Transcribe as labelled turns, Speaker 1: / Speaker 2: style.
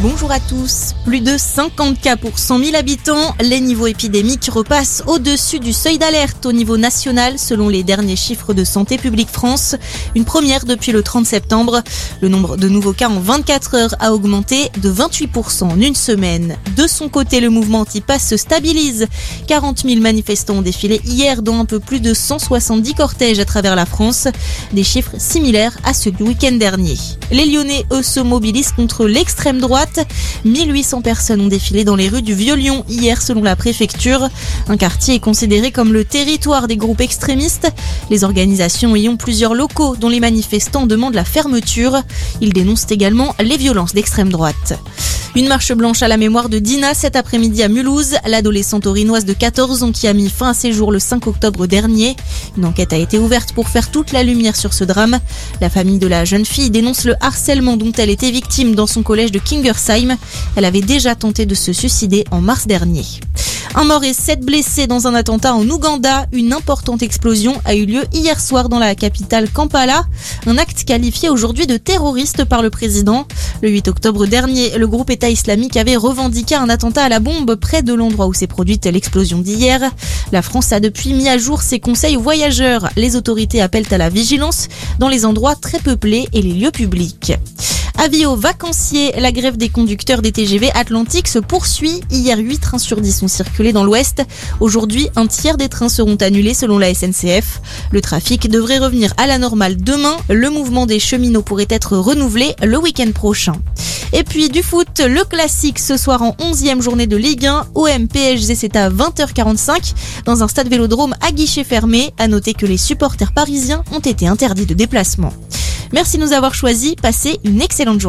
Speaker 1: Bonjour à tous. Plus de 50 cas pour 100 000 habitants. Les niveaux épidémiques repassent au-dessus du seuil d'alerte au niveau national selon les derniers chiffres de Santé publique France. Une première depuis le 30 septembre. Le nombre de nouveaux cas en 24 heures a augmenté de 28% en une semaine. De son côté, le mouvement anti-pass se stabilise. 40 000 manifestants ont défilé hier, dont un peu plus de 170 cortèges à travers la France. Des chiffres similaires à ceux du week-end dernier. Les Lyonnais, eux, se mobilisent contre l'extrême droite. 1800 personnes ont défilé dans les rues du Vieux-Lyon hier selon la préfecture. Un quartier est considéré comme le territoire des groupes extrémistes. Les organisations y ont plusieurs locaux dont les manifestants demandent la fermeture. Ils dénoncent également les violences d'extrême droite. Une marche blanche à la mémoire de Dina cet après-midi à Mulhouse, l'adolescente orinoise de 14 ans qui a mis fin à ses jours le 5 octobre dernier. Une enquête a été ouverte pour faire toute la lumière sur ce drame. La famille de la jeune fille dénonce le harcèlement dont elle était victime dans son collège de Kingersheim. Elle avait déjà tenté de se suicider en mars dernier. Un mort et sept blessés dans un attentat en Ouganda. Une importante explosion a eu lieu hier soir dans la capitale Kampala. Un acte qualifié aujourd'hui de terroriste par le président. Le 8 octobre dernier, le groupe État islamique avait revendiqué un attentat à la bombe près de l'endroit où s'est produite l'explosion d'hier. La France a depuis mis à jour ses conseils aux voyageurs. Les autorités appellent à la vigilance dans les endroits très peuplés et les lieux publics. Avis aux vacanciers, la grève des conducteurs des TGV Atlantique se poursuit. Hier, 8 trains sur 10 ont circulé dans l'ouest. Aujourd'hui, un tiers des trains seront annulés selon la SNCF. Le trafic devrait revenir à la normale demain. Le mouvement des cheminots pourrait être renouvelé le week-end prochain. Et puis du foot, le classique ce soir en 11e journée de Ligue 1. OM PSG, c'est à 20h45 dans un stade vélodrome à guichet fermé. À noter que les supporters parisiens ont été interdits de déplacement. Merci de nous avoir choisis. Passez une excellente journée.